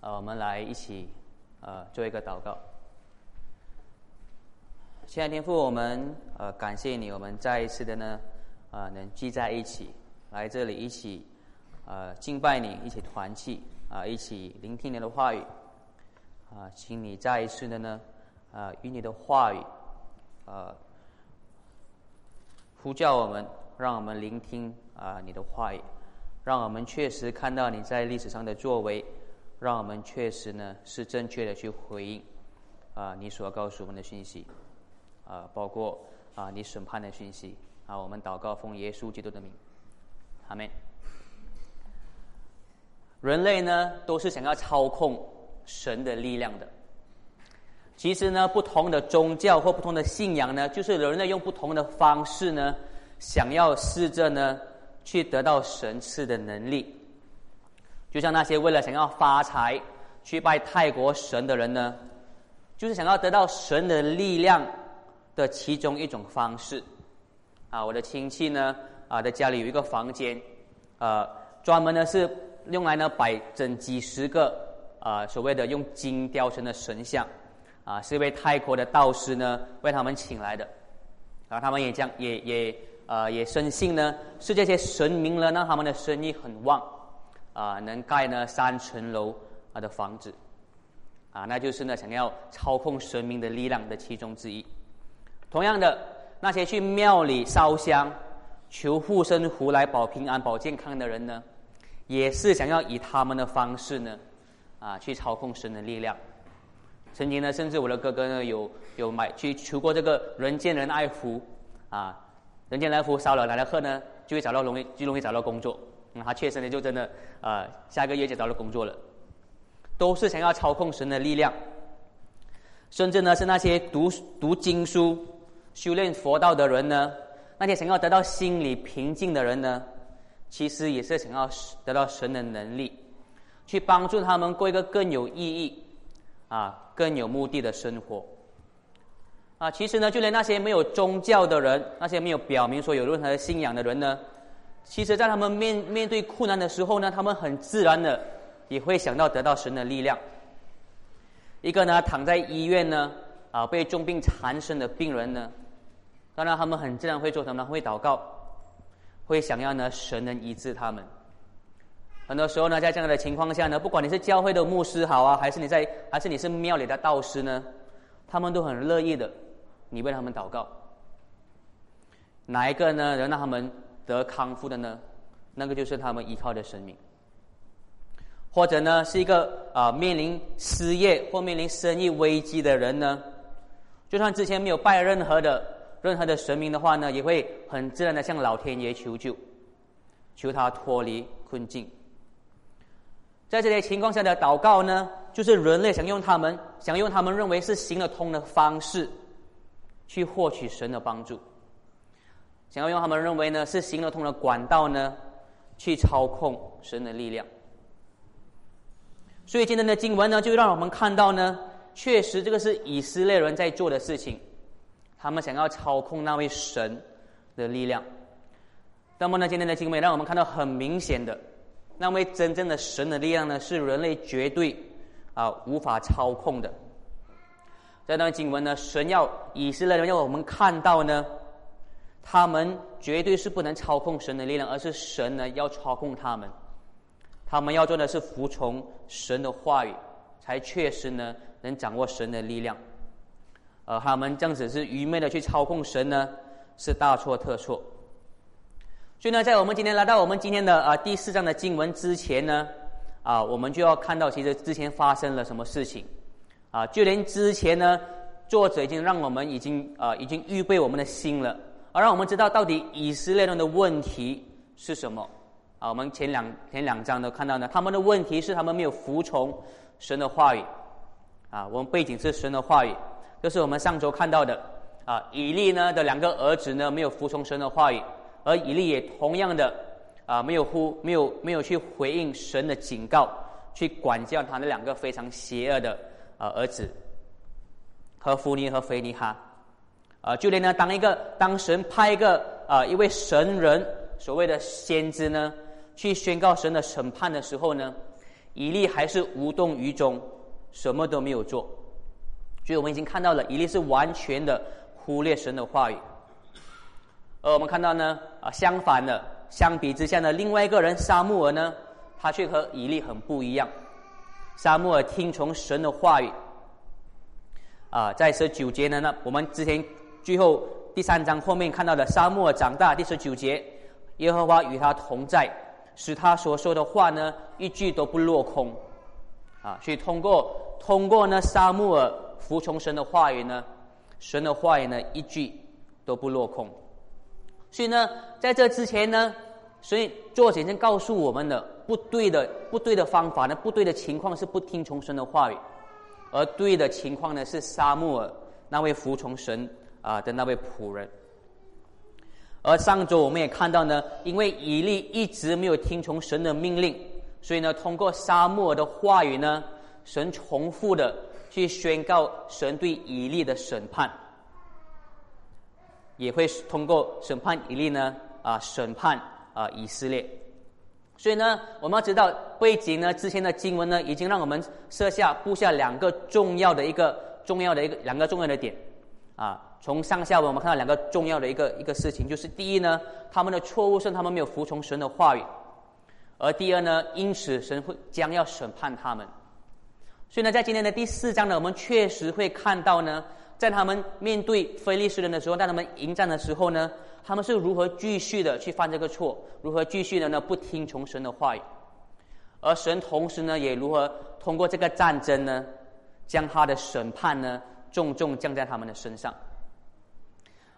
呃，我们来一起呃做一个祷告。亲爱的天父，我们呃感谢你，我们再一次的呢啊能聚在一起，来这里一起呃敬拜你，一起团契啊，一起聆听你的话语啊，请你再一次的呢啊与你的话语呃呼叫我们，让我们聆听啊你的话语。让我们确实看到你在历史上的作为，让我们确实呢是正确的去回应啊你所告诉我们的讯息啊，包括啊你审判的讯息啊，我们祷告奉耶稣基督的名，阿门。人类呢都是想要操控神的力量的，其实呢不同的宗教或不同的信仰呢，就是人类用不同的方式呢，想要试着呢。去得到神赐的能力，就像那些为了想要发财去拜泰国神的人呢，就是想要得到神的力量的其中一种方式。啊，我的亲戚呢，啊，在家里有一个房间，呃，专门呢是用来呢摆整几十个啊所谓的用金雕成的神像，啊，是一位泰国的道士呢为他们请来的，然后他们也将也也。呃，也深信呢，是这些神明呢，让他们的生意很旺，啊，能盖呢三层楼啊的房子，啊，那就是呢想要操控神明的力量的其中之一。同样的，那些去庙里烧香求护身符来保平安、保健康的人呢，也是想要以他们的方式呢，啊，去操控神的力量。曾经呢，甚至我的哥哥呢，有有买去求过这个人见人爱符，啊。人见人爱福烧了来了贺呢，就会找到容易就容易找到工作。那他确实呢，就真的呃，下个月就找到工作了。都是想要操控神的力量，甚至呢是那些读读经书、修炼佛道的人呢，那些想要得到心理平静的人呢，其实也是想要得到神的能力，去帮助他们过一个更有意义、啊更有目的的生活。啊，其实呢，就连那些没有宗教的人，那些没有表明说有任何信仰的人呢，其实，在他们面面对困难的时候呢，他们很自然的也会想到得到神的力量。一个呢，躺在医院呢，啊，被重病缠身的病人呢，当然他们很自然会做什么呢？会祷告，会想要呢，神能医治他们。很多时候呢，在这样的情况下呢，不管你是教会的牧师好啊，还是你在，还是你是庙里的道士呢，他们都很乐意的。你为他们祷告，哪一个呢？能让他们得康复的呢？那个就是他们依靠的神明。或者呢，是一个啊面临失业或面临生意危机的人呢？就算之前没有拜任何的任何的神明的话呢，也会很自然的向老天爷求救，求他脱离困境。在这些情况下的祷告呢，就是人类想用他们想用他们认为是行得通的方式。去获取神的帮助，想要用他们认为呢是行得通的管道呢，去操控神的力量。所以今天的经文呢，就让我们看到呢，确实这个是以色列人在做的事情，他们想要操控那位神的力量。那么呢，今天的经文让我们看到很明显的，那位真正的神的力量呢，是人类绝对啊无法操控的。这段经文呢，神要以色列人要我们看到呢，他们绝对是不能操控神的力量，而是神呢要操控他们。他们要做的是服从神的话语，才确实呢能掌握神的力量。而他们这样子是愚昧的去操控神呢，是大错特错。所以呢，在我们今天来到我们今天的啊第四章的经文之前呢，啊，我们就要看到其实之前发生了什么事情。啊，就连之前呢，作者已经让我们已经啊，已经预备我们的心了，而让我们知道到底以色列人的问题是什么。啊，我们前两前两章都看到呢，他们的问题是他们没有服从神的话语。啊，我们背景是神的话语，就是我们上周看到的。啊，以利呢的两个儿子呢没有服从神的话语，而以利也同样的啊没有呼没有没有去回应神的警告，去管教他那两个非常邪恶的。啊，儿子和弗尼和菲尼哈，啊，就连呢，当一个当神派一个啊一位神人，所谓的先知呢，去宣告神的审判的时候呢，以利还是无动于衷，什么都没有做。所以我们已经看到了，以利是完全的忽略神的话语。而我们看到呢，啊，相反的，相比之下呢，另外一个人沙穆尔呢，他却和以利很不一样。沙穆尔听从神的话语，啊，在十九节呢，那我们之前最后第三章后面看到的沙穆尔长大，第十九节，耶和华与他同在，使他所说的话呢，一句都不落空，啊，所以通过通过呢，沙穆尔服从神的话语呢，神的话语呢，一句都不落空。所以呢，在这之前呢，所以作者先告诉我们的不对的、不对的方法呢，不对的情况是不听从神的话语，而对的情况呢是沙漠尔那位服从神啊的那位仆人。而上周我们也看到呢，因为以利一直没有听从神的命令，所以呢，通过沙漠的话语呢，神重复的去宣告神对以利的审判。也会通过审判以利呢啊审判啊以色列，所以呢我们要知道背景呢之前的经文呢已经让我们设下布下两个重要的一个重要的一个两个重要的点啊从上下文我们看到两个重要的一个一个事情就是第一呢他们的错误是他们没有服从神的话语，而第二呢因此神会将要审判他们，所以呢在今天的第四章呢我们确实会看到呢。在他们面对非利士人的时候，在他们迎战的时候呢，他们是如何继续的去犯这个错？如何继续的呢？不听从神的话语，而神同时呢，也如何通过这个战争呢，将他的审判呢，重重降在他们的身上。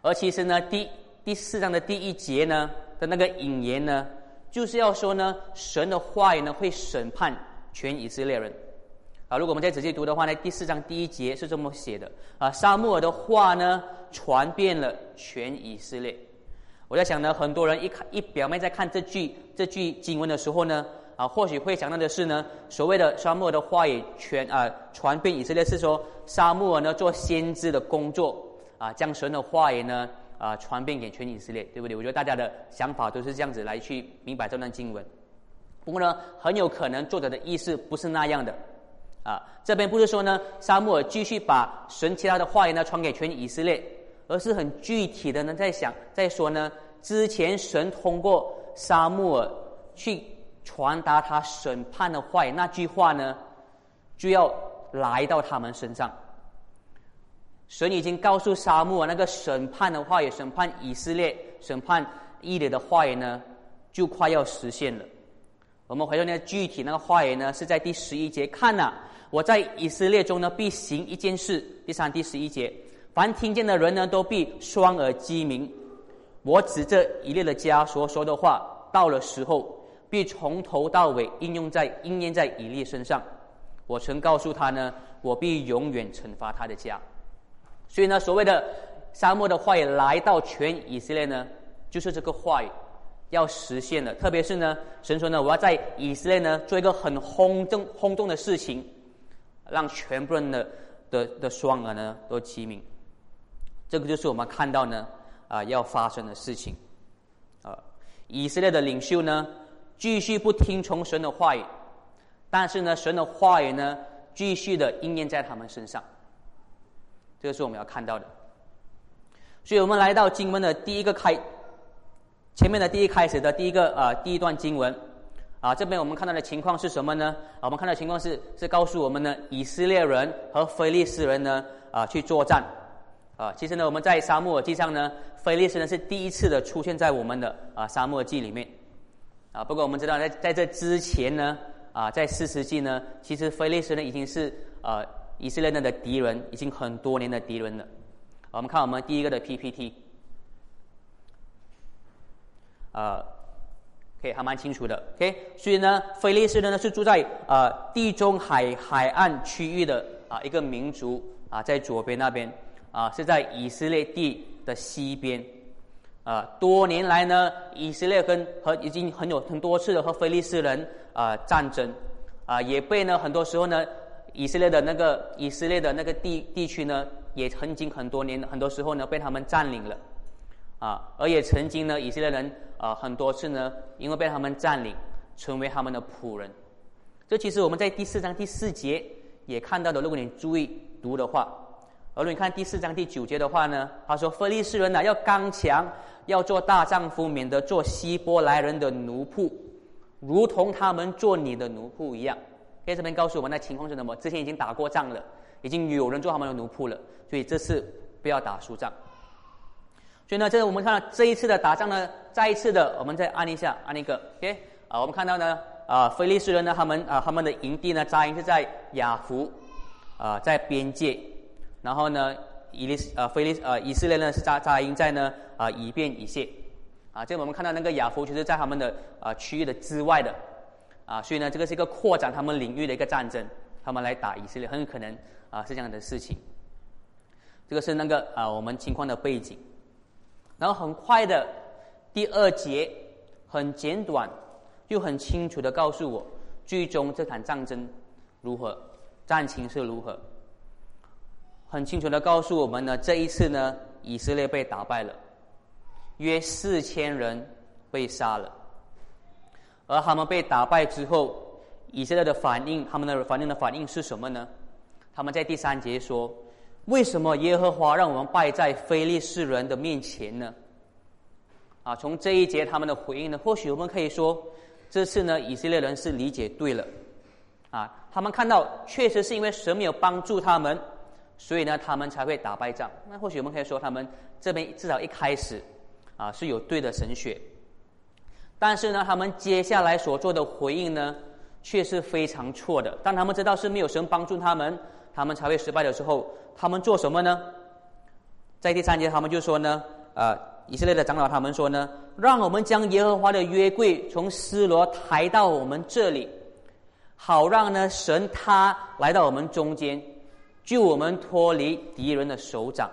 而其实呢，第第四章的第一节呢的那个引言呢，就是要说呢，神的话语呢会审判全以色列人。啊，如果我们再仔细读的话呢，第四章第一节是这么写的啊，沙漠尔的话呢传遍了全以色列。我在想呢，很多人一看一表面在看这句这句经文的时候呢，啊，或许会想到的是呢，所谓的沙漠的话语全啊传遍以色列，是说沙漠呢做先知的工作啊，将神的话语呢啊传遍给全以色列，对不对？我觉得大家的想法都是这样子来去明白这段经文。不过呢，很有可能作者的意思不是那样的。啊，这边不是说呢，沙漠尔继续把神其他的话语呢传给全以色列，而是很具体的呢在想，在说呢，之前神通过沙漠尔去传达他审判的话语，那句话呢，就要来到他们身上。神已经告诉沙漠，那个审判的话语，审判以色列、审判以列的话语呢，就快要实现了。我们回到那个具体那个话语呢，是在第十一节看呐。我在以色列中呢，必行一件事。第三、第十一节，凡听见的人呢，都必双耳鸡鸣。我指这一列的家所说的话，到了时候，必从头到尾应用在应验在以利身上。我曾告诉他呢，我必永远惩罚他的家。所以呢，所谓的沙漠的话语来到全以色列呢，就是这个话语要实现的。特别是呢，神说呢，我要在以色列呢做一个很轰动轰动的事情。让全部人的的的双耳呢都齐鸣，这个就是我们看到呢啊要发生的事情，啊以色列的领袖呢继续不听从神的话语，但是呢神的话语呢继续的应验在他们身上，这个是我们要看到的，所以我们来到经文的第一个开，前面的第一开始的第一个啊第一段经文。啊，这边我们看到的情况是什么呢？我们看到情况是是告诉我们呢，以色列人和非利士人呢啊去作战。啊，其实呢，我们在沙漠记上呢，非利士人是第一次的出现在我们的啊沙漠记里面。啊，不过我们知道在在这之前呢，啊在四世纪呢，其实非利士人已经是啊以色列人的敌人，已经很多年的敌人了。我们看我们第一个的 PPT。啊。OK，还蛮清楚的。OK，所以呢，菲利斯人呢是住在啊地中海海岸区域的啊一个民族啊，在左边那边啊是在以色列地的西边啊。多年来呢，以色列跟和已经很有很多次的和菲利斯人啊战争啊，也被呢很多时候呢以色列的那个以色列的那个地地区呢，也曾经很多年很多时候呢被他们占领了。啊，而也曾经呢，以色列人啊，很多次呢，因为被他们占领，成为他们的仆人。这其实我们在第四章第四节也看到的。如果你注意读的话，而你看第四章第九节的话呢，他说：“菲利士人呐，要刚强，要做大丈夫，免得做希伯来人的奴仆，如同他们做你的奴仆一样。”在这边告诉我们的情况是什么？之前已经打过仗了，已经有人做他们的奴仆了，所以这次不要打输仗。所以呢，这个我们看到这一次的打仗呢，再一次的，我们再按一下，按一个，OK，啊，我们看到呢。啊，菲利斯人呢？他们啊，他们的营地呢，扎营是在雅弗，啊，在边界。然后呢，以利斯啊，菲利呃，以色列呢是扎扎营在呢啊以便以谢。啊，这我们看到那个雅弗，就是在他们的啊区域的之外的。啊，所以呢，这个是一个扩展他们领域的一个战争，他们来打以色列，很有可能啊是这样的事情。这个是那个啊我们情况的背景。然后很快的第二节，很简短。就很清楚的告诉我，最终这场战争如何，战情是如何。很清楚的告诉我们呢，这一次呢，以色列被打败了，约四千人被杀了。而他们被打败之后，以色列的反应，他们的反应的反应是什么呢？他们在第三节说：“为什么耶和华让我们败在非利士人的面前呢？”啊，从这一节他们的回应呢，或许我们可以说。这次呢，以色列人是理解对了，啊，他们看到确实是因为神没有帮助他们，所以呢，他们才会打败仗。那或许我们可以说，他们这边至少一开始，啊，是有对的神学。但是呢，他们接下来所做的回应呢，却是非常错的。当他们知道是没有神帮助他们，他们才会失败的时候，他们做什么呢？在第三节，他们就说呢，啊。以色列的长老他们说呢，让我们将耶和华的约柜从斯罗抬到我们这里，好让呢神他来到我们中间，救我们脱离敌人的手掌。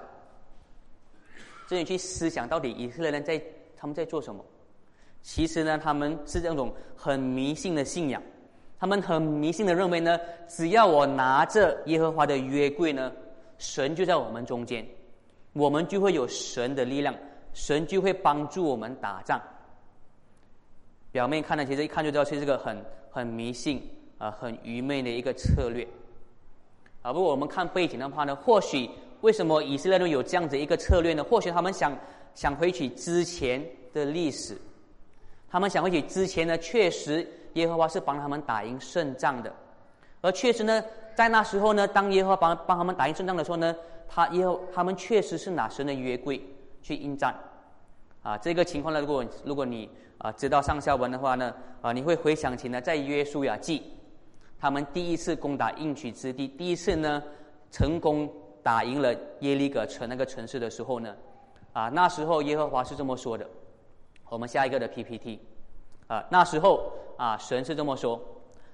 这里去思想到底以色列人在他们在做什么？其实呢，他们是这种很迷信的信仰，他们很迷信的认为呢，只要我拿着耶和华的约柜呢，神就在我们中间，我们就会有神的力量。神就会帮助我们打仗。表面看呢，其实一看就知道，这是个很很迷信啊、很愚昧的一个策略。啊，不过我们看背景的话呢，或许为什么以色列人有这样子一个策略呢？或许他们想想回去之前的历史，他们想回去之前呢，确实耶和华是帮他们打赢胜仗的，而确实呢，在那时候呢，当耶和华帮帮他们打赢胜仗的时候呢，他耶和他们确实是拿神的约柜去应战。啊，这个情况呢，如果如果你啊知道上下文的话呢，啊你会回想起呢，在约书亚记，他们第一次攻打应许之地，第一次呢成功打赢了耶利哥城那个城市的时候呢，啊那时候耶和华是这么说的，我们下一个的 PPT，啊那时候啊神是这么说，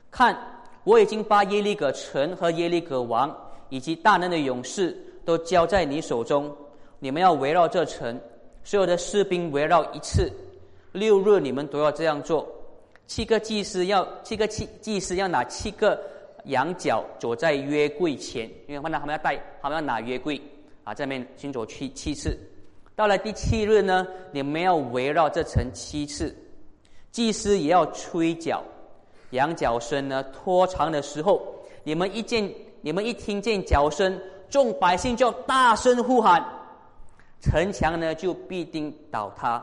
看我已经把耶利哥城和耶利哥王以及大能的勇士都交在你手中，你们要围绕这城。所有的士兵围绕一次，六日你们都要这样做。七个祭司要七个祭祭司要拿七个羊角走在约柜前，因为看到他们要带，他们要拿约柜啊，这边行走七七次。到了第七日呢，你们要围绕这层七次，祭司也要吹角，羊角声呢拖长的时候，你们一见你们一听见角声，众百姓就大声呼喊。城墙呢就必定倒塌，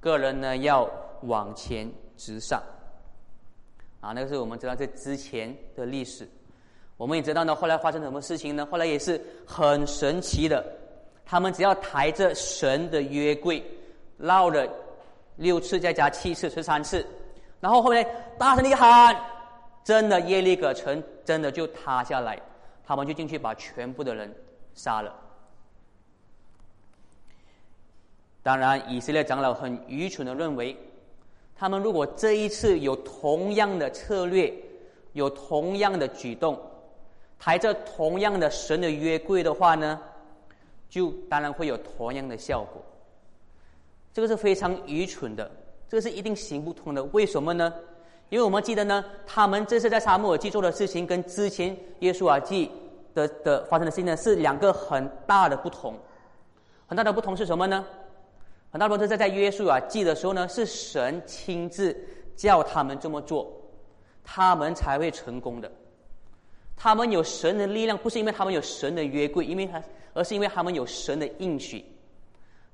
个人呢要往前直上。啊，那个是我们知道这之前的历史。我们也知道呢，后来发生什么事情呢？后来也是很神奇的，他们只要抬着神的约柜，绕了六次，再加七次，十三次，然后后面大声一喊，真的耶利哥城真的就塌下来，他们就进去把全部的人杀了。当然，以色列长老很愚蠢的认为，他们如果这一次有同样的策略，有同样的举动，抬着同样的神的约柜的话呢，就当然会有同样的效果。这个是非常愚蠢的，这个是一定行不通的。为什么呢？因为我们记得呢，他们这次在沙漠耳记做的事情，跟之前耶稣啊记的的发生的事情呢，是两个很大的不同。很大的不同是什么呢？很大部分是在在约束啊记的时候呢，是神亲自叫他们这么做。他们才会成功的。他们有神的力量，不是因为他们有神的约柜，因为他，而是因为他们有神的应许。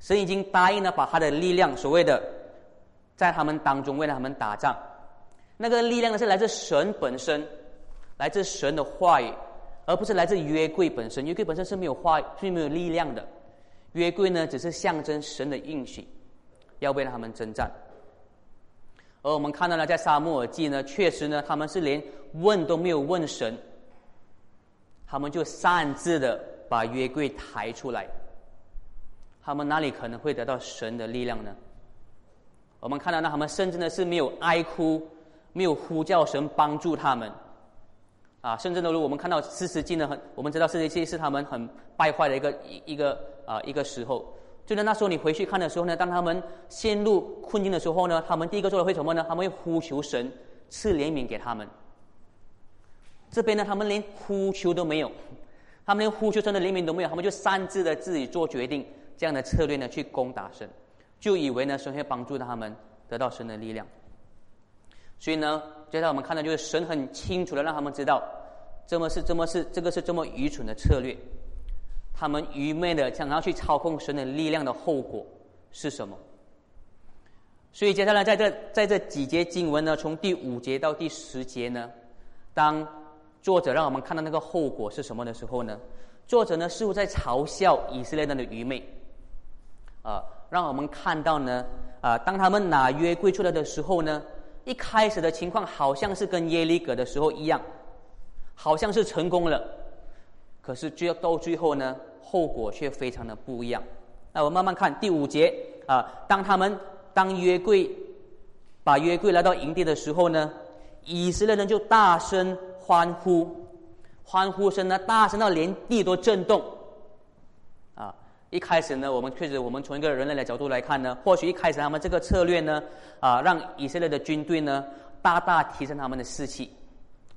神已经答应了，把他的力量，所谓的，在他们当中为了他们打仗。那个力量呢，是来自神本身，来自神的话语，而不是来自约柜本身。约柜本身是没有话，是没有力量的。约柜呢，只是象征神的应许，要为了他们征战。而我们看到呢，在沙漠耳记呢，确实呢，他们是连问都没有问神。他们就擅自的把约柜抬出来，他们哪里可能会得到神的力量呢？我们看到，那他们甚至呢是没有哀哭，没有呼叫神帮助他们，啊，甚至呢，如果我们看到四十纪呢，很我们知道四十纪是他们很败坏的一个一一个啊一个时候。就在那时候，你回去看的时候呢，当他们陷入困境的时候呢，他们第一个做的会什么呢？他们会呼求神赐怜悯给他们。这边呢，他们连呼求都没有，他们连呼求神的怜悯都没有，他们就擅自的自己做决定，这样的策略呢去攻打神，就以为呢神会帮助他们得到神的力量。所以呢，接下来我们看到就是神很清楚的让他们知道，这么是这么是这个是这么愚蠢的策略，他们愚昧的想要去操控神的力量的后果是什么？所以接下来在这在这几节经文呢，从第五节到第十节呢，当作者让我们看到那个后果是什么的时候呢？作者呢似乎在嘲笑以色列人的愚昧，啊，让我们看到呢，啊，当他们拿约柜出来的时候呢，一开始的情况好像是跟耶利哥的时候一样，好像是成功了，可是最到最后呢，后果却非常的不一样。那我慢慢看第五节啊，当他们当约柜把约柜来到营地的时候呢，以色列人就大声。欢呼，欢呼声呢，大声到连地都震动。啊，一开始呢，我们确实，我们从一个人类的角度来看呢，或许一开始他们这个策略呢，啊，让以色列的军队呢，大大提升他们的士气。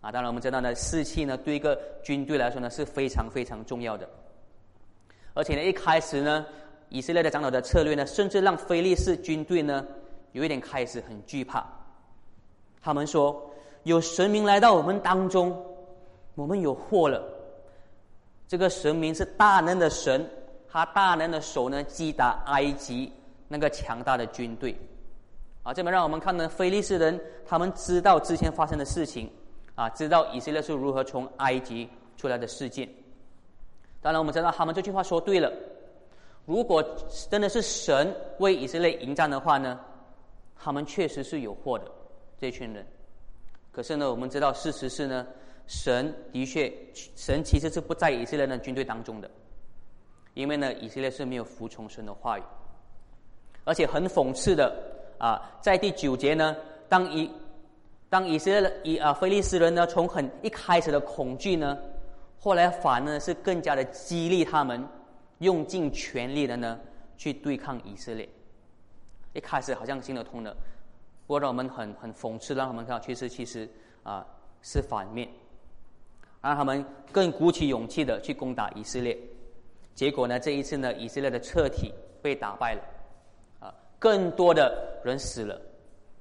啊，当然我们知道呢，士气呢，对一个军队来说呢，是非常非常重要的。而且呢，一开始呢，以色列的长老的策略呢，甚至让菲利士军队呢，有一点开始很惧怕。他们说。有神明来到我们当中，我们有祸了。这个神明是大能的神，他大能的手呢击打埃及那个强大的军队。啊，这边让我们看呢，菲利士人他们知道之前发生的事情，啊，知道以色列是如何从埃及出来的事件。当然，我们知道他们这句话说对了。如果真的是神为以色列迎战的话呢，他们确实是有祸的，这群人。可是呢，我们知道事实是呢，神的确，神其实是不在以色列的军队当中的，因为呢，以色列是没有服从神的话语，而且很讽刺的啊，在第九节呢，当以当以色列以啊菲利斯人呢，从很一开始的恐惧呢，后来反呢是更加的激励他们，用尽全力的呢去对抗以色列，一开始好像行得通的。不过让我们很很讽刺，让他们看到，其实其实啊是反面，让他们更鼓起勇气的去攻打以色列。结果呢，这一次呢，以色列的彻体被打败了，啊，更多的人死了，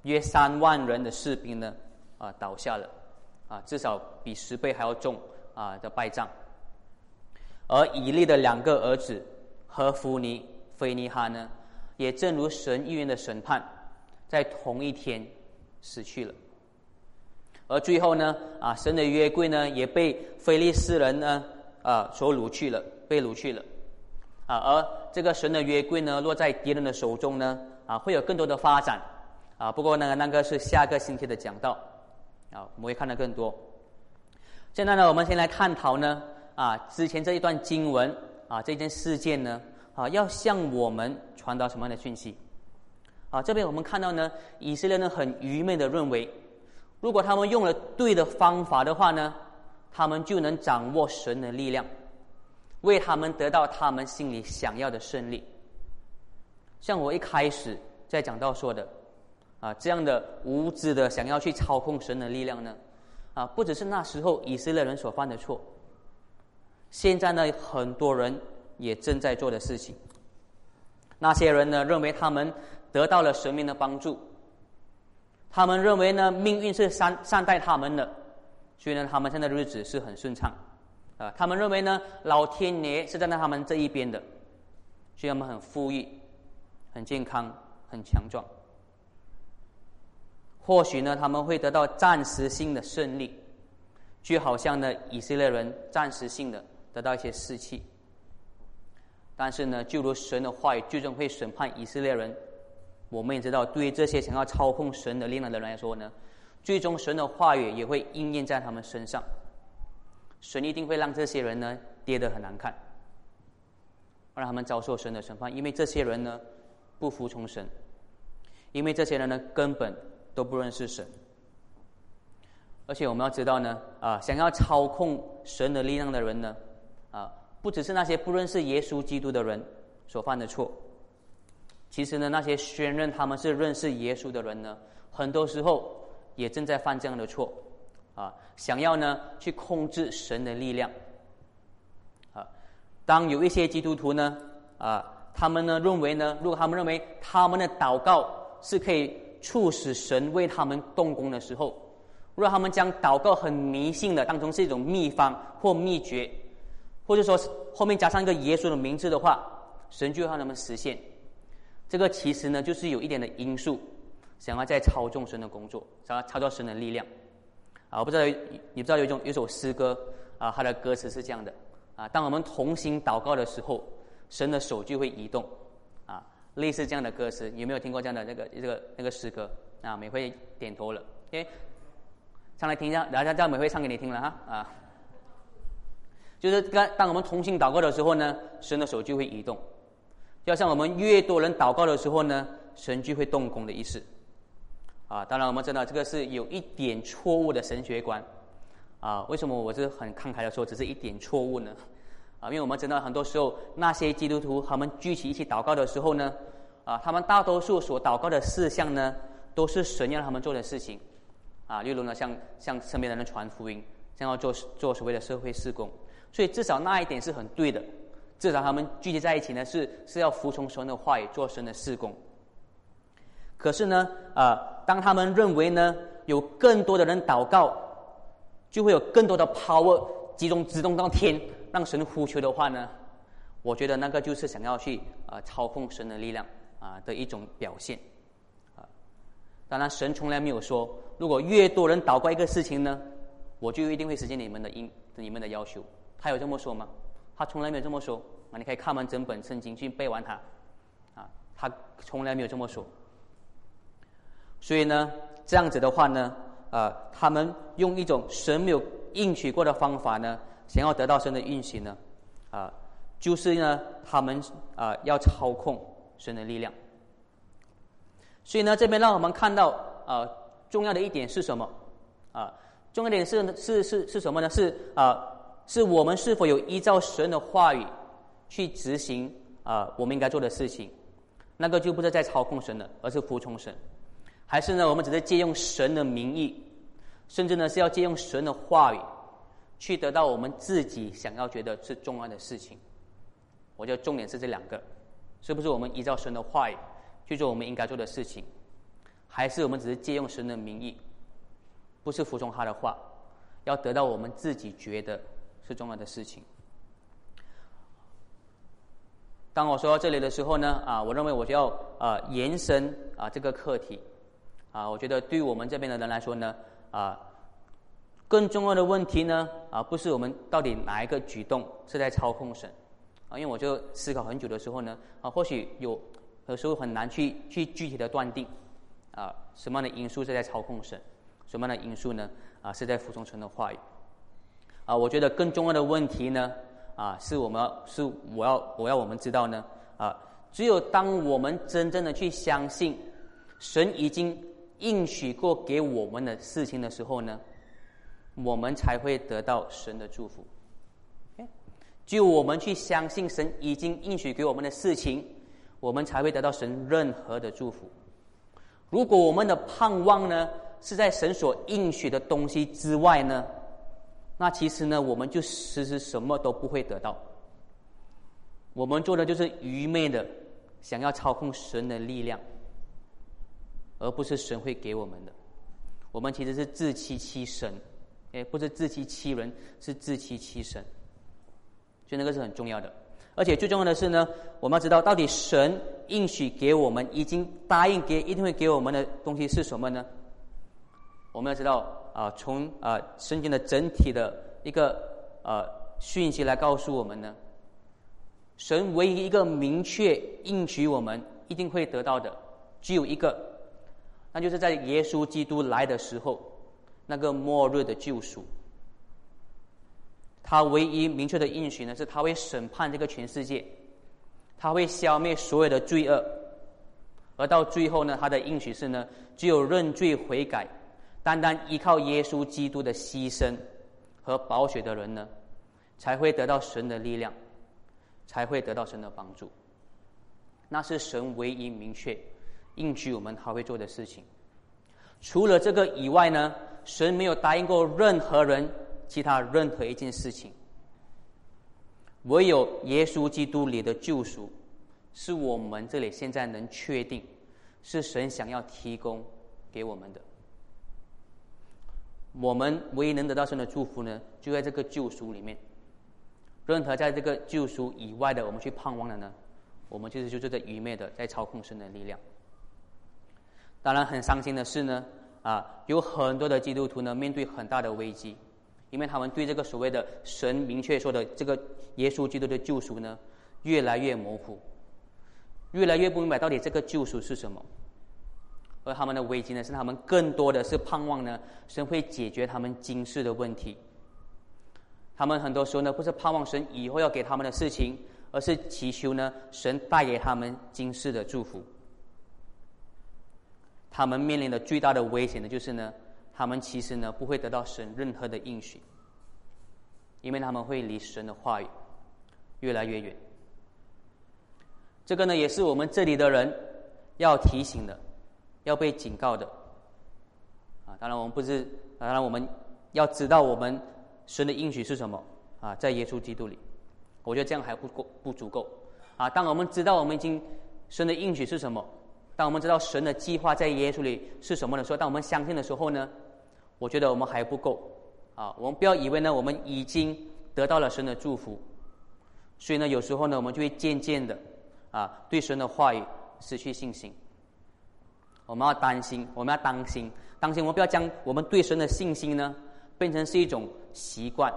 约三万人的士兵呢啊倒下了，啊，至少比十倍还要重啊的败仗。而以利的两个儿子和弗尼、菲尼哈呢，也正如神预言的审判。在同一天死去了，而最后呢，啊，神的约柜呢也被菲利斯人呢啊所掳去了，被掳去了，啊，而这个神的约柜呢落在敌人的手中呢，啊，会有更多的发展，啊，不过呢，那个是下个星期的讲道，啊，我们会看得更多。现在呢，我们先来探讨呢，啊，之前这一段经文啊，这件事件呢，啊，要向我们传达什么样的讯息？啊，这边我们看到呢，以色列人很愚昧的认为，如果他们用了对的方法的话呢，他们就能掌握神的力量，为他们得到他们心里想要的胜利。像我一开始在讲到说的，啊，这样的无知的想要去操控神的力量呢，啊，不只是那时候以色列人所犯的错，现在呢，很多人也正在做的事情。那些人呢，认为他们。得到了神明的帮助，他们认为呢，命运是善善待他们的，所以呢，他们现在的日子是很顺畅，啊，他们认为呢，老天爷是站在他们这一边的，所以他们很富裕、很健康、很强壮。或许呢，他们会得到暂时性的胜利，就好像呢，以色列人暂时性的得到一些士气。但是呢，就如神的话语最终会审判以色列人。我们也知道，对于这些想要操控神的力量的人来说呢，最终神的话语也会应验在他们身上。神一定会让这些人呢跌得很难看，让他们遭受神的审判，因为这些人呢不服从神，因为这些人呢根本都不认识神。而且我们要知道呢，啊，想要操控神的力量的人呢，啊，不只是那些不认识耶稣基督的人所犯的错。其实呢，那些宣认他们是认识耶稣的人呢，很多时候也正在犯这样的错，啊，想要呢去控制神的力量，啊，当有一些基督徒呢，啊，他们呢认为呢，如果他们认为他们的祷告是可以促使神为他们动工的时候，如果他们将祷告很迷信的当成是一种秘方或秘诀，或者说后面加上一个耶稣的名字的话，神就会让他们实现。这个其实呢，就是有一点的因素，想要在操纵神的工作，想要操纵神的力量。啊，我不知道你不知道有一种有一首诗歌啊，它的歌词是这样的啊：当我们同心祷告的时候，神的手就会移动。啊，类似这样的歌词，有没有听过这样的那个这个那个诗歌？啊，美惠点头了。OK，上来听一下，然后叫美惠唱给你听了哈啊。就是当当我们同心祷告的时候呢，神的手就会移动。要像我们越多人祷告的时候呢，神就会动工的意思。啊，当然我们知道这个是有一点错误的神学观。啊，为什么我是很慷慨的说只是一点错误呢？啊，因为我们知道很多时候那些基督徒他们聚集一起祷告的时候呢，啊，他们大多数所祷告的事项呢，都是神要他们做的事情。啊，例如呢，像向身边的人传福音，像要做做所谓的社会事工，所以至少那一点是很对的。至少他们聚集在一起呢，是是要服从神的话语，做神的事工。可是呢，啊，当他们认为呢，有更多的人祷告，就会有更多的 power 集中自动到天，让神呼求的话呢，我觉得那个就是想要去啊操控神的力量啊的一种表现。啊，当然神从来没有说，如果越多人祷告一个事情呢，我就一定会实现你们的应你们的要求。他有这么说吗？他从来没有这么说啊！你可以看完整本圣经去背完它，啊，他从来没有这么说。所以呢，这样子的话呢，啊，他们用一种神没有应许过的方法呢，想要得到神的运行呢，啊，就是呢，他们啊要操控神的力量。所以呢，这边让我们看到啊，重要的一点是什么？啊，重要点是是是是什么呢？是啊。是我们是否有依照神的话语去执行啊？我们应该做的事情，那个就不是在操控神了，而是服从神。还是呢，我们只是借用神的名义，甚至呢是要借用神的话语，去得到我们自己想要觉得是重要的事情。我觉得重点是这两个：是不是我们依照神的话语去做我们应该做的事情？还是我们只是借用神的名义，不是服从他的话，要得到我们自己觉得？是重要的事情。当我说到这里的时候呢，啊，我认为我就要啊延伸啊这个课题，啊，我觉得对于我们这边的人来说呢，啊，更重要的问题呢，啊，不是我们到底哪一个举动是在操控神，啊，因为我就思考很久的时候呢，啊，或许有有时候很难去去具体的断定，啊，什么样的因素是在操控神，什么样的因素呢，啊，是在服从神的话语。啊，我觉得更重要的问题呢，啊，是我们是我要我要我们知道呢，啊，只有当我们真正的去相信神已经应许过给我们的事情的时候呢，我们才会得到神的祝福。就我们去相信神已经应许给我们的事情，我们才会得到神任何的祝福。如果我们的盼望呢是在神所应许的东西之外呢？那其实呢，我们就其实什么都不会得到。我们做的就是愚昧的，想要操控神的力量，而不是神会给我们的。我们其实是自欺欺神，哎，不是自欺欺人，是自欺欺神。所以那个是很重要的。而且最重要的是呢，我们要知道到底神应许给我们，已经答应给一定会给我们的东西是什么呢？我们要知道啊，从啊圣经的整体的一个呃讯息来告诉我们呢，神唯一一个明确应许我们一定会得到的，只有一个。那就是在耶稣基督来的时候，那个末日的救赎。他唯一明确的应许呢，是他会审判这个全世界，他会消灭所有的罪恶，而到最后呢，他的应许是呢，只有认罪悔改，单单依靠耶稣基督的牺牲和宝血的人呢，才会得到神的力量，才会得到神的帮助。那是神唯一明确。应许我们他会做的事情，除了这个以外呢，神没有答应过任何人其他任何一件事情。唯有耶稣基督里的救赎，是我们这里现在能确定，是神想要提供给我们的。我们唯一能得到神的祝福呢，就在这个救赎里面。任何在这个救赎以外的，我们去盼望的呢，我们就是就是在愚昧的在操控神的力量。当然，很伤心的是呢，啊，有很多的基督徒呢面对很大的危机，因为他们对这个所谓的神明确说的这个耶稣基督的救赎呢，越来越模糊，越来越不明白到底这个救赎是什么。而他们的危机呢，是他们更多的是盼望呢，神会解决他们今世的问题。他们很多时候呢，不是盼望神以后要给他们的事情，而是祈求呢，神带给他们今世的祝福。他们面临的最大的危险呢，就是呢，他们其实呢不会得到神任何的应许，因为他们会离神的话语越来越远。这个呢，也是我们这里的人要提醒的，要被警告的。啊，当然我们不是，当然我们要知道我们神的应许是什么啊，在耶稣基督里，我觉得这样还不够，不足够。啊，当我们知道我们已经神的应许是什么。当我们知道神的计划在耶稣里是什么的时候，当我们相信的时候呢，我觉得我们还不够啊！我们不要以为呢，我们已经得到了神的祝福，所以呢，有时候呢，我们就会渐渐的啊，对神的话语失去信心。我们要担心，我们要当心，当心，我们不要将我们对神的信心呢，变成是一种习惯，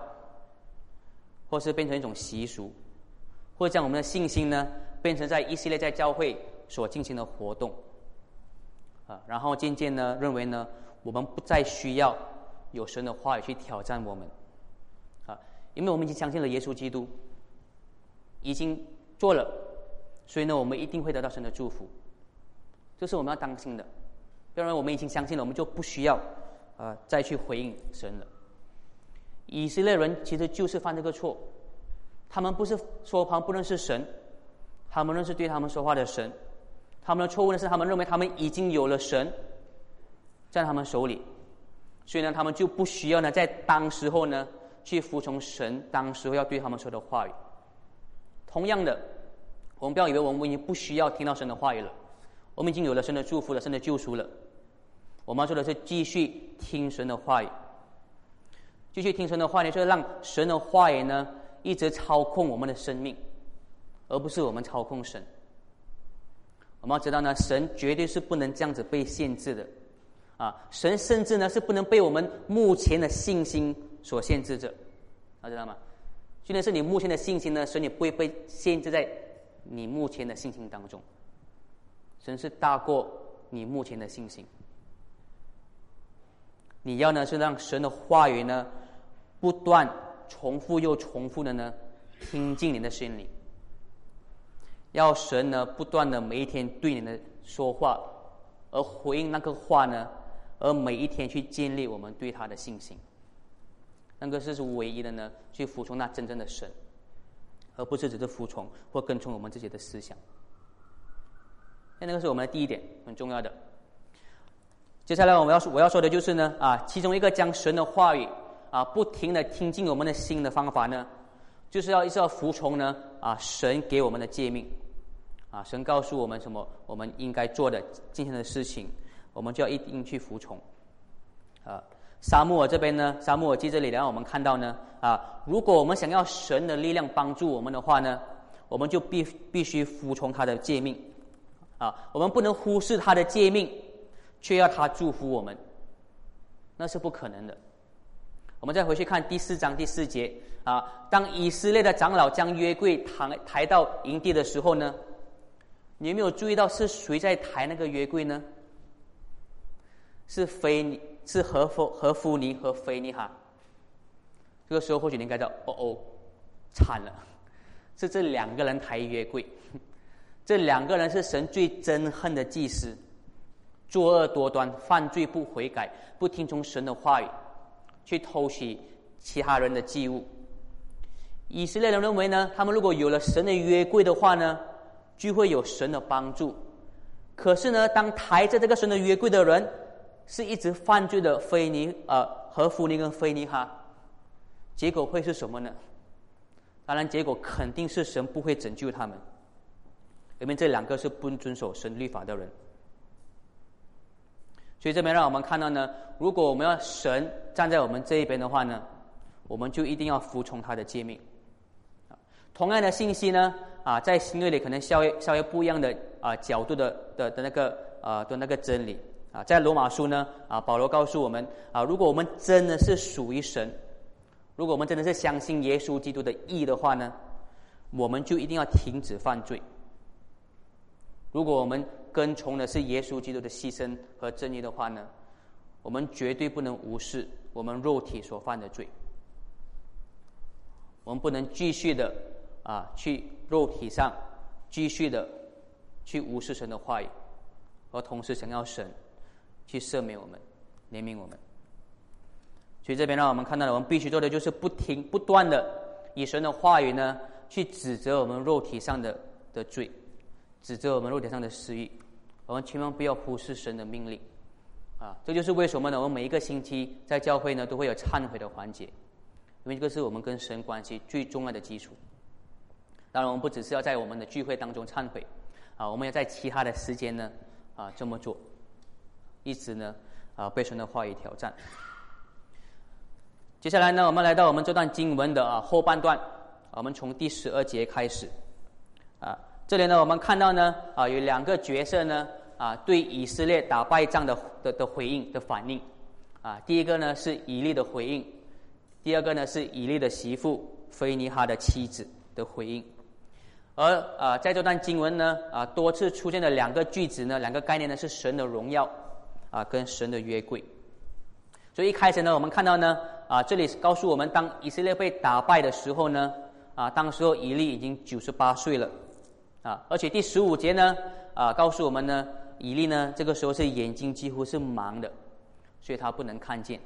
或是变成一种习俗，或者将我们的信心呢，变成在一系列在教会。所进行的活动，啊，然后渐渐呢，认为呢，我们不再需要有神的话语去挑战我们，啊，因为我们已经相信了耶稣基督，已经做了，所以呢，我们一定会得到神的祝福，这是我们要当心的，要不然我们已经相信了，我们就不需要呃再去回应神了。以色列人其实就是犯这个错，他们不是说旁不认识神，他们认识对他们说话的神。他们的错误呢是，他们认为他们已经有了神在他们手里，所以呢，他们就不需要呢，在当时候呢去服从神当时候要对他们说的话语。同样的，我们不要以为我们已经不需要听到神的话语了，我们已经有了神的祝福了，神的救赎了。我们要做的是继续听神的话语，继续听神的话语，就是让神的话语呢一直操控我们的生命，而不是我们操控神。我们要知道呢，神绝对是不能这样子被限制的，啊，神甚至呢是不能被我们目前的信心所限制着，啊，知道吗？虽然是你目前的信心呢，神也不会被限制在你目前的信心当中，神是大过你目前的信心。你要呢是让神的话语呢不断重复又重复的呢听进你的心里。要神呢不断的每一天对你的说话，而回应那个话呢，而每一天去建立我们对他的信心。那个是是唯一的呢，去服从那真正的神，而不是只是服从或跟从我们自己的思想。那那个是我们的第一点，很重要的。接下来我们要说我要说的就是呢啊，其中一个将神的话语啊不停的听进我们的心的方法呢，就是要一直要服从呢啊神给我们的诫命。啊，神告诉我们什么？我们应该做的今天的事情，我们就要一定去服从。啊，沙漠这边呢，沙漠尔记这里，然后我们看到呢，啊，如果我们想要神的力量帮助我们的话呢，我们就必必须服从他的诫命，啊，我们不能忽视他的诫命，却要他祝福我们，那是不可能的。我们再回去看第四章第四节啊，当以色列的长老将约柜抬抬到营地的时候呢，你有没有注意到是谁在抬那个约柜呢？是菲尼，是何夫何夫尼和菲尼哈。这个时候或许你应该道：“哦哦，惨了，是这两个人抬约柜，这两个人是神最憎恨的祭司，作恶多端，犯罪不悔改，不听从神的话语。”去偷袭其他人的祭物。以色列人认为呢，他们如果有了神的约柜的话呢，就会有神的帮助。可是呢，当抬着这个神的约柜的人是一直犯罪的菲尼呃和弗尼跟菲尼哈，结果会是什么呢？当然，结果肯定是神不会拯救他们，因为这两个是不遵守神律法的人。所以这边让我们看到呢，如果我们要神站在我们这一边的话呢，我们就一定要服从他的诫命。同样的信息呢，啊，在新约里可能稍微稍微不一样的啊角度的的的那个啊的那个真理啊，在罗马书呢啊，保罗告诉我们啊，如果我们真的是属于神，如果我们真的是相信耶稣基督的义的话呢，我们就一定要停止犯罪。如果我们跟从的是耶稣基督的牺牲和正义的话呢，我们绝对不能无视我们肉体所犯的罪。我们不能继续的啊，去肉体上继续的去无视神的话语，而同时想要神去赦免我们、怜悯我们。所以这边让我们看到了，我们必须做的就是不停、不断的以神的话语呢，去指责我们肉体上的的罪，指责我们肉体上的失意。我们千万不要忽视神的命令，啊，这就是为什么呢？我们每一个星期在教会呢都会有忏悔的环节，因为这个是我们跟神关系最重要的基础。当然，我们不只是要在我们的聚会当中忏悔，啊，我们要在其他的时间呢，啊，这么做，一直呢，啊，被神的话语挑战。接下来呢，我们来到我们这段经文的啊后半段，我们从第十二节开始，这里呢，我们看到呢，啊，有两个角色呢，啊，对以色列打败仗的的的回应的反应，啊，第一个呢是以利的回应，第二个呢是以利的媳妇菲尼哈的妻子的回应，而啊，在这段经文呢，啊，多次出现的两个句子呢，两个概念呢是神的荣耀，啊，跟神的约柜，所以一开始呢，我们看到呢，啊，这里告诉我们，当以色列被打败的时候呢，啊，当时候以利已经九十八岁了。啊，而且第十五节呢，啊，告诉我们呢，以利呢，这个时候是眼睛几乎是盲的，所以他不能看见，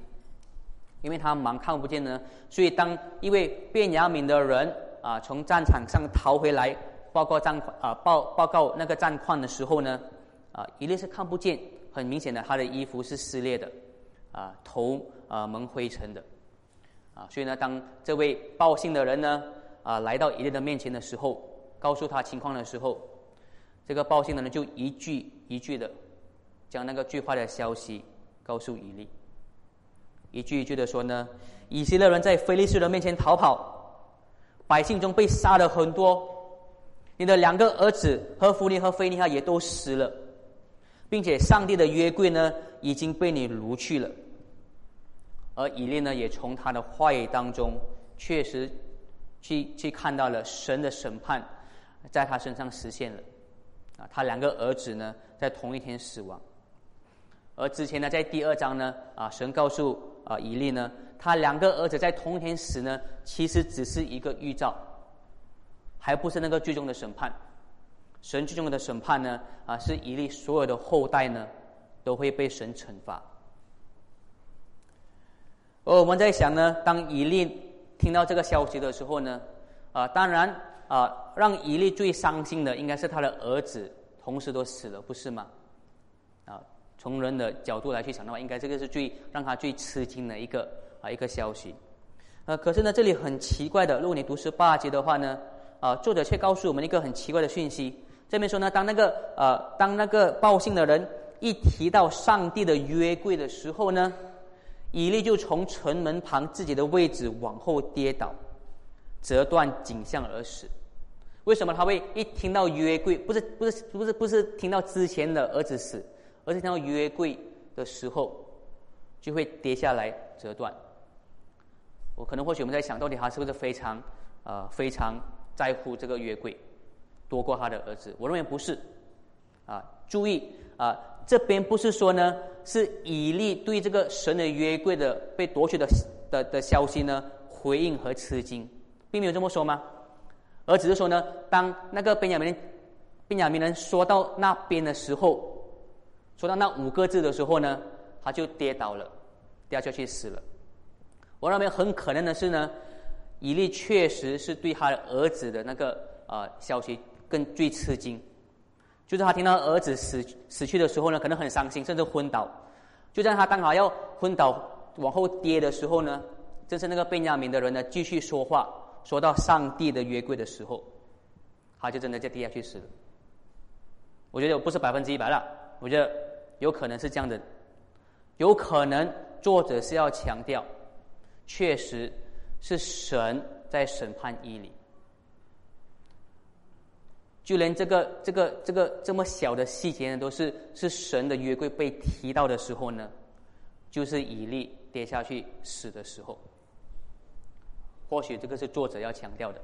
因为他盲看不见呢，所以当一位变雅敏的人啊从战场上逃回来，报告战况啊报报告那个战况的时候呢，啊，以利是看不见，很明显的他的衣服是撕裂的，啊，头啊蒙灰尘的，啊，所以呢，当这位报信的人呢，啊，来到以利的面前的时候。告诉他情况的时候，这个报信的人就一句一句的将那个最坏的消息告诉以利，一句一句的说呢：以色列人在菲利士人面前逃跑，百姓中被杀了很多，你的两个儿子和弗尼和菲尼哈也都死了，并且上帝的约柜呢已经被你掳去了，而以利呢也从他的话语当中确实去去看到了神的审判。在他身上实现了，啊，他两个儿子呢，在同一天死亡。而之前呢，在第二章呢，啊，神告诉啊以利呢，他两个儿子在同一天死呢，其实只是一个预兆，还不是那个最终的审判。神最终的审判呢，啊，是以利所有的后代呢，都会被神惩罚。而我们在想呢，当以利听到这个消息的时候呢，啊，当然。啊，让以利最伤心的应该是他的儿子同时都死了，不是吗？啊，从人的角度来去想的话，应该这个是最让他最吃惊的一个啊一个消息。呃，可是呢，这里很奇怪的，如果你读十八节的话呢，啊，作者却告诉我们一个很奇怪的讯息。这边说呢，当那个呃，当那个报信的人一提到上帝的约柜的时候呢，以利就从城门旁自己的位置往后跌倒，折断颈项而死。为什么他会一听到约柜，不是不是不是不是听到之前的儿子死，而是听到约柜的时候，就会跌下来折断？我可能或许我们在想到底他是不是非常呃非常在乎这个约柜，多过他的儿子？我认为不是。啊，注意啊，这边不是说呢，是以利对这个神的约柜的被夺取的的的消息呢回应和吃惊，并没有这么说吗？而只是说呢，当那个便雅明便雅明人说到那边的时候，说到那五个字的时候呢，他就跌倒了，掉下去死了。我认为很可能的是呢，以利确实是对他的儿子的那个啊消息更最吃惊，就是他听到儿子死死去的时候呢，可能很伤心，甚至昏倒。就在他刚好要昏倒往后跌的时候呢，正是那个便雅明的人呢继续说话。说到上帝的约柜的时候，他就真的在地下去死了。我觉得不是百分之一百了，我觉得有可能是这样的，有可能作者是要强调，确实是神在审判伊犁。就连这个这个这个这么小的细节呢，都是是神的约柜被提到的时候呢，就是以利跌下去死的时候。或许这个是作者要强调的。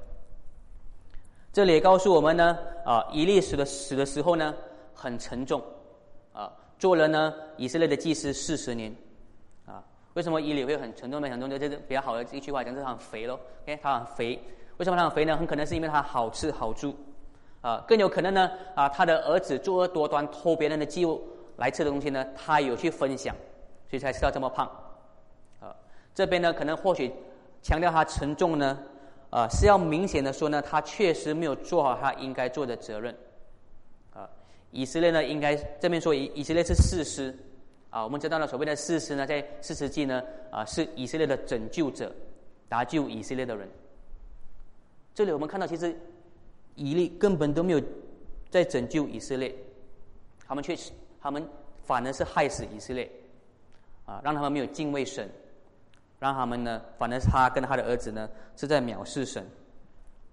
这里也告诉我们呢，啊，以利死的死的时候呢，很沉重，啊，做了呢以色列的祭司四十年，啊，为什么以利会很沉重呢？很多人就是比较好的一句话讲，是他很肥咯，OK，他很肥。为什么他很肥呢？很可能是因为他好吃好住，啊，更有可能呢，啊，他的儿子作恶多端，偷别人的祭物来吃的东西呢，他有去分享，所以才吃到这么胖，啊，这边呢，可能或许。强调他沉重呢，啊，是要明显的说呢，他确实没有做好他应该做的责任，啊，以色列呢应该这边说以以色列是事师，啊，我们知道了所谓的事师呢，在四世纪呢，啊，是以色列的拯救者，搭救以色列的人。这里我们看到，其实以利根本都没有在拯救以色列，他们却他们反而是害死以色列，啊，让他们没有敬畏神。让他们呢，反而他跟他的儿子呢，是在藐视神，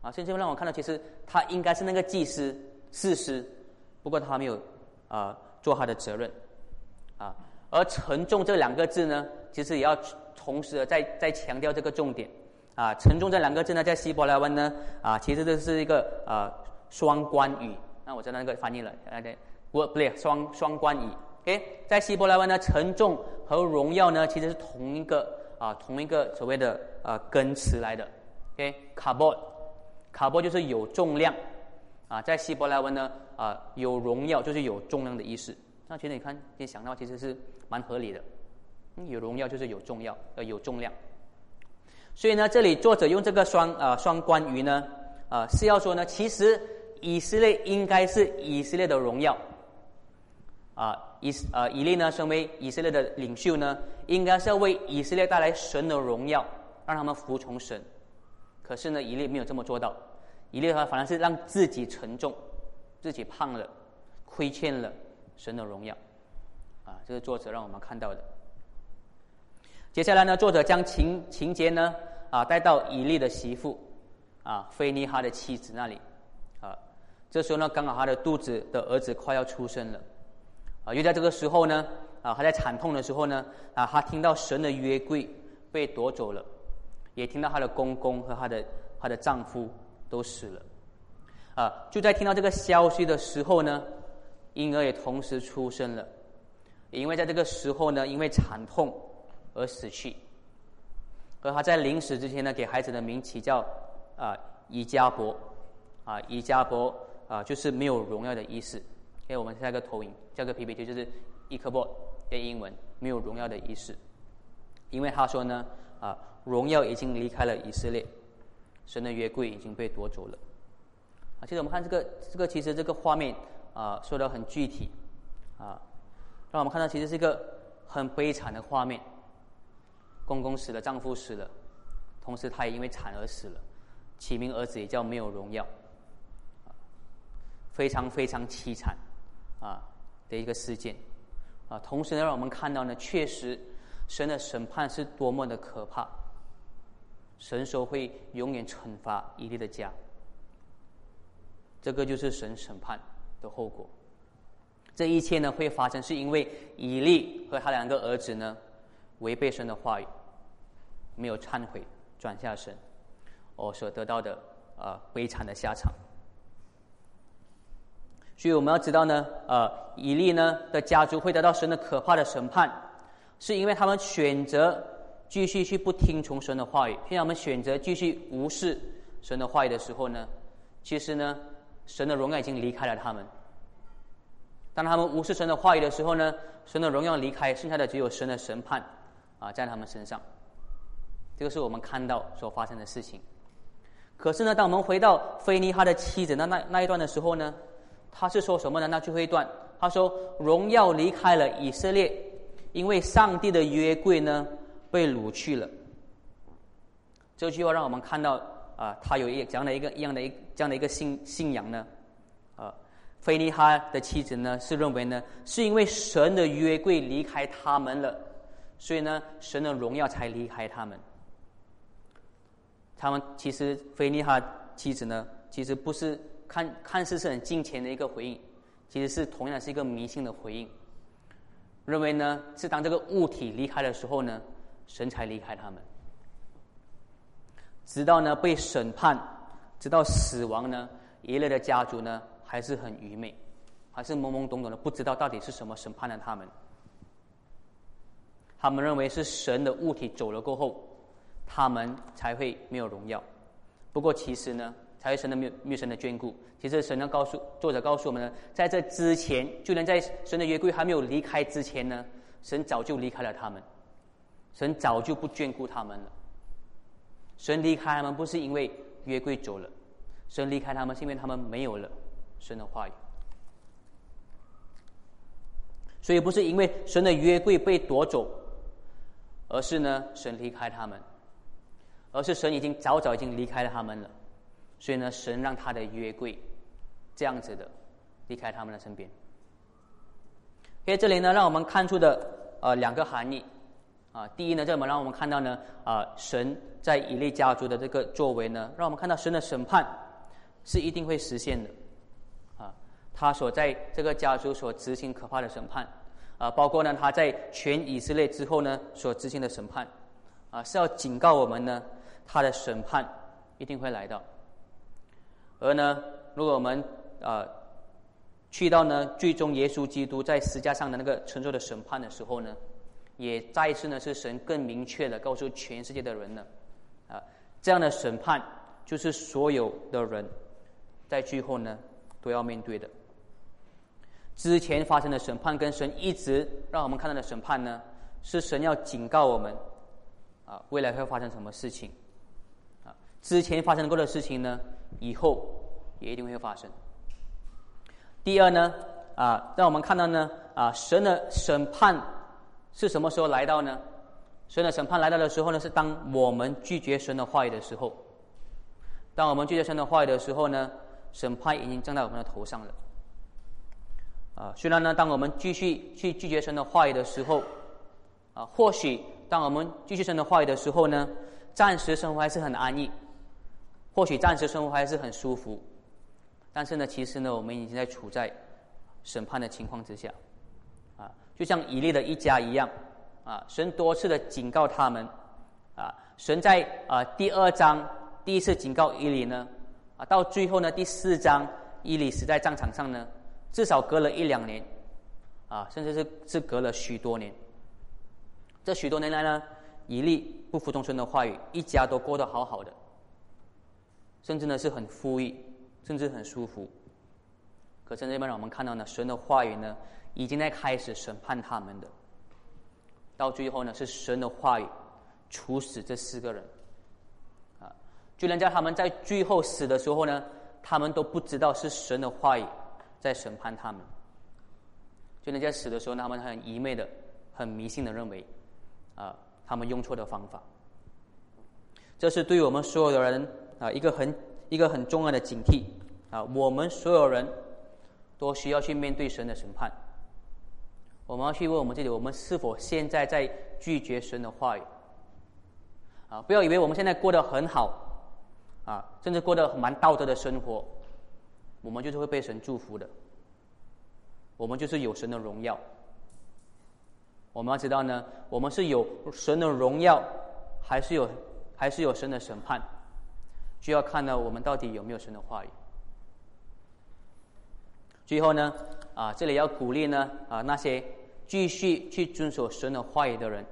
啊，甚至让我看到，其实他应该是那个祭司、士师，不过他没有啊做他的责任，啊，而沉重这两个字呢，其实也要同时的再再强调这个重点，啊，沉重这两个字呢，在希伯来文呢，啊，其实这是一个啊双关语，那我在那个翻译了，对，不不对，双双关语，OK，在希伯来文呢，沉重和荣耀呢，其实是同一个。啊，同一个所谓的啊根词来的，OK，carbon，carbon 就是有重量，啊，在希伯来文呢，啊有荣耀就是有重量的意思。那其实你看，你想到其实是蛮合理的，有荣耀就是有重要，呃有重量。所以呢，这里作者用这个双啊双关语呢，啊是要说呢，其实以色列应该是以色列的荣耀，啊。以呃，以利呢，身为以色列的领袖呢，应该是要为以色列带来神的荣耀，让他们服从神。可是呢，以利没有这么做到，以利他反而是让自己沉重，自己胖了，亏欠了神的荣耀。啊，这是作者让我们看到的。接下来呢，作者将情情节呢，啊，带到以利的媳妇，啊，菲尼哈的妻子那里。啊，这时候呢，刚好他的肚子的儿子快要出生了。啊，又在这个时候呢，啊，他在惨痛的时候呢，啊，他听到神的约柜被夺走了，也听到他的公公和他的他的丈夫都死了，啊，就在听到这个消息的时候呢，婴儿也同时出生了，也因为在这个时候呢，因为惨痛而死去，而他在临死之前呢，给孩子的名起叫啊以加伯，啊以加伯啊就是没有荣耀的意思。给我们下一个投影，这个 PPT 就是一颗波的英文，没有荣耀的意思。因为他说呢，啊，荣耀已经离开了以色列，神的约柜已经被夺走了。啊，其实我们看这个，这个其实这个画面啊，说的很具体，啊，让我们看到其实是一个很悲惨的画面。公公死了，丈夫死了，同时他也因为惨而死了，起名儿子也叫没有荣耀，非常非常凄惨。啊的一个事件，啊，同时呢，让我们看到呢，确实神的审判是多么的可怕。神说会永远惩罚以利的家，这个就是神审判的后果。这一切呢会发生，是因为以利和他两个儿子呢违背神的话语，没有忏悔转向神，哦所得到的呃悲惨的下场。所以我们要知道呢，呃，以利呢的家族会得到神的可怕的审判，是因为他们选择继续去不听从神的话语。现在我们选择继续无视神的话语的时候呢，其实呢，神的荣耀已经离开了他们。当他们无视神的话语的时候呢，神的荣耀离开，剩下的只有神的审判啊，在他们身上。这个是我们看到所发生的事情。可是呢，当我们回到菲尼哈的妻子那那那一段的时候呢？他是说什么呢？那最后一段，他说：“荣耀离开了以色列，因为上帝的约柜呢被掳去了。”这句话让我们看到啊，他有一这样的一个一样的一这样的一个信信仰呢。啊，菲尼哈的妻子呢是认为呢，是因为神的约柜离开他们了，所以呢，神的荣耀才离开他们。他们其实菲尼哈妻子呢，其实不是。看看似是很金钱的一个回应，其实是同样是一个迷信的回应。认为呢，是当这个物体离开的时候呢，神才离开他们。直到呢被审判，直到死亡呢，一类的家族呢还是很愚昧，还是懵懵懂懂的，不知道到底是什么审判了他们。他们认为是神的物体走了过后，他们才会没有荣耀。不过其实呢。还有神的没有神的眷顾。其实神要告诉作者告诉我们呢，在这之前，就连在神的约柜还没有离开之前呢，神早就离开了他们，神早就不眷顾他们了。神离开他们不是因为约柜走了，神离开他们是因为他们没有了神的话语。所以不是因为神的约柜被夺走，而是呢神离开他们，而是神已经早早已经离开了他们了。所以呢，神让他的约柜这样子的离开他们的身边。所以这里呢，让我们看出的呃两个含义啊，第一呢，这么让我们看到呢啊，神在以利家族的这个作为呢，让我们看到神的审判是一定会实现的啊，他所在这个家族所执行可怕的审判啊，包括呢他在全以色列之后呢所执行的审判啊，是要警告我们呢，他的审判一定会来到。而呢，如果我们啊去到呢，最终耶稣基督在十字架上的那个承受的审判的时候呢，也再一次呢是神更明确的告诉全世界的人呢，啊，这样的审判就是所有的人在最后呢都要面对的。之前发生的审判跟神一直让我们看到的审判呢，是神要警告我们啊未来会发生什么事情啊，之前发生过的事情呢。以后也一定会发生。第二呢，啊，让我们看到呢，啊，神的审判是什么时候来到呢？神的审判来到的时候呢，是当我们拒绝神的话语的时候。当我们拒绝神的话语的时候呢，审判已经降在我们的头上了。啊，虽然呢，当我们继续去拒绝神的话语的时候，啊，或许当我们拒绝神的话语的时候呢，暂时生活还是很安逸。或许暂时生活还是很舒服，但是呢，其实呢，我们已经在处在审判的情况之下，啊，就像以利的一家一样，啊，神多次的警告他们，啊，神在啊第二章第一次警告以利呢，啊，到最后呢第四章以利死在战场上呢，至少隔了一两年，啊，甚至是是隔了许多年，这许多年来呢，以利不服从神的话语，一家都过得好好的。甚至呢是很富裕，甚至很舒服。可是这边让我们看到呢，神的话语呢，已经在开始审判他们的。到最后呢，是神的话语处死这四个人。啊，就连在他们在最后死的时候呢，他们都不知道是神的话语在审判他们。就连在死的时候，他们很愚昧的、很迷信的认为，啊，他们用错的方法。这是对我们所有的人。啊，一个很一个很重要的警惕啊！我们所有人都需要去面对神的审判。我们要去问我们自己：我们是否现在在拒绝神的话语？啊，不要以为我们现在过得很好，啊，甚至过得蛮道德的生活，我们就是会被神祝福的。我们就是有神的荣耀。我们要知道呢，我们是有神的荣耀，还是有还是有神的审判，就要看呢我们到底有没有神的话语。最后呢，啊，这里要鼓励呢，啊，那些继续去遵守神的话语的人，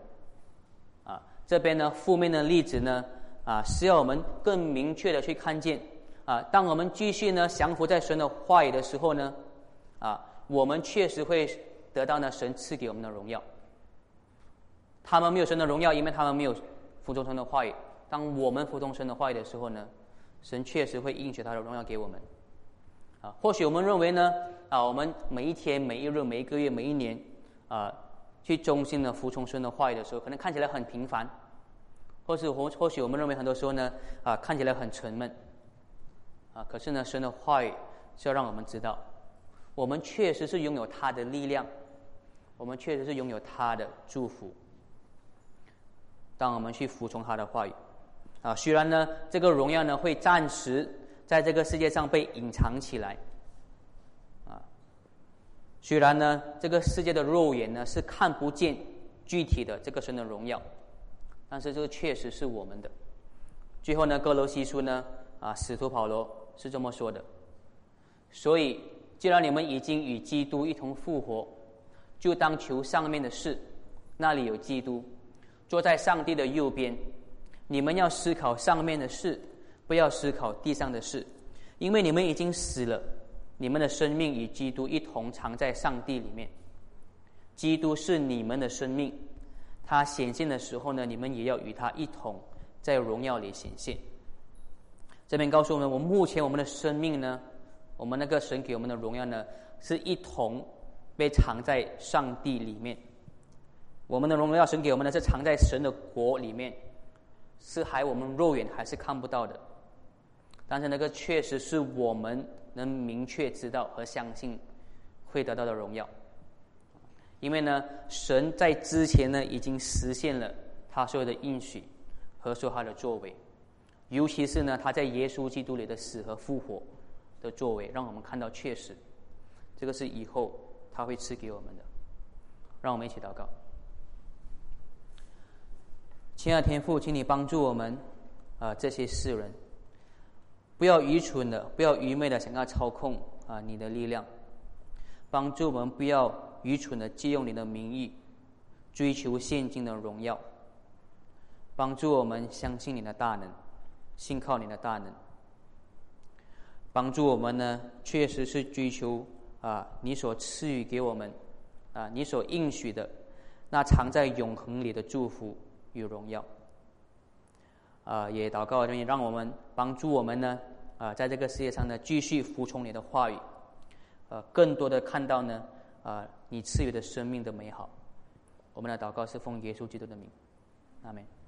啊，这边呢，负面的例子呢，啊，是要我们更明确的去看见，啊，当我们继续呢降服在神的话语的时候呢，啊，我们确实会得到呢神赐给我们的荣耀。他们没有神的荣耀，因为他们没有服从神的话语。当我们服从神的话语的时候呢，神确实会应许他的荣耀给我们。啊，或许我们认为呢，啊，我们每一天、每一日、每一个月、每一年，啊，去忠心的服从神的话语的时候，可能看起来很平凡，或是或或许我们认为很多时候呢，啊，看起来很沉闷，啊，可是呢，神的话语是要让我们知道，我们确实是拥有他的力量，我们确实是拥有他的祝福。当我们去服从他的话语，啊，虽然呢，这个荣耀呢会暂时。在这个世界上被隐藏起来，啊，虽然呢，这个世界的肉眼呢是看不见具体的这个神的荣耀，但是这个确实是我们的。最后呢，哥罗西书呢，啊，使徒保罗是这么说的：，所以，既然你们已经与基督一同复活，就当求上面的事，那里有基督，坐在上帝的右边，你们要思考上面的事。不要思考地上的事，因为你们已经死了，你们的生命与基督一同藏在上帝里面。基督是你们的生命，他显现的时候呢，你们也要与他一同在荣耀里显现。这边告诉我们，我目前我们的生命呢，我们那个神给我们的荣耀呢，是一同被藏在上帝里面。我们的荣耀神给我们的是藏在神的国里面，是还我们肉眼还是看不到的。但是那个确实是我们能明确知道和相信会得到的荣耀，因为呢，神在之前呢已经实现了他所有的应许和所有他的作为，尤其是呢他在耶稣基督里的死和复活的作为，让我们看到确实，这个是以后他会赐给我们的。让我们一起祷告，亲爱的天父，请你帮助我们啊这些世人。不要愚蠢的，不要愚昧的想要操控啊你的力量，帮助我们不要愚蠢的借用你的名义追求现今的荣耀，帮助我们相信你的大能，信靠你的大能，帮助我们呢确实是追求啊你所赐予给我们啊你所应许的那藏在永恒里的祝福。与荣耀啊也祷告愿意让我们帮助我们呢。啊，在这个世界上呢，继续服从你的话语，呃，更多的看到呢，啊，你赐予的生命的美好。我们的祷告是奉耶稣基督的名，阿门。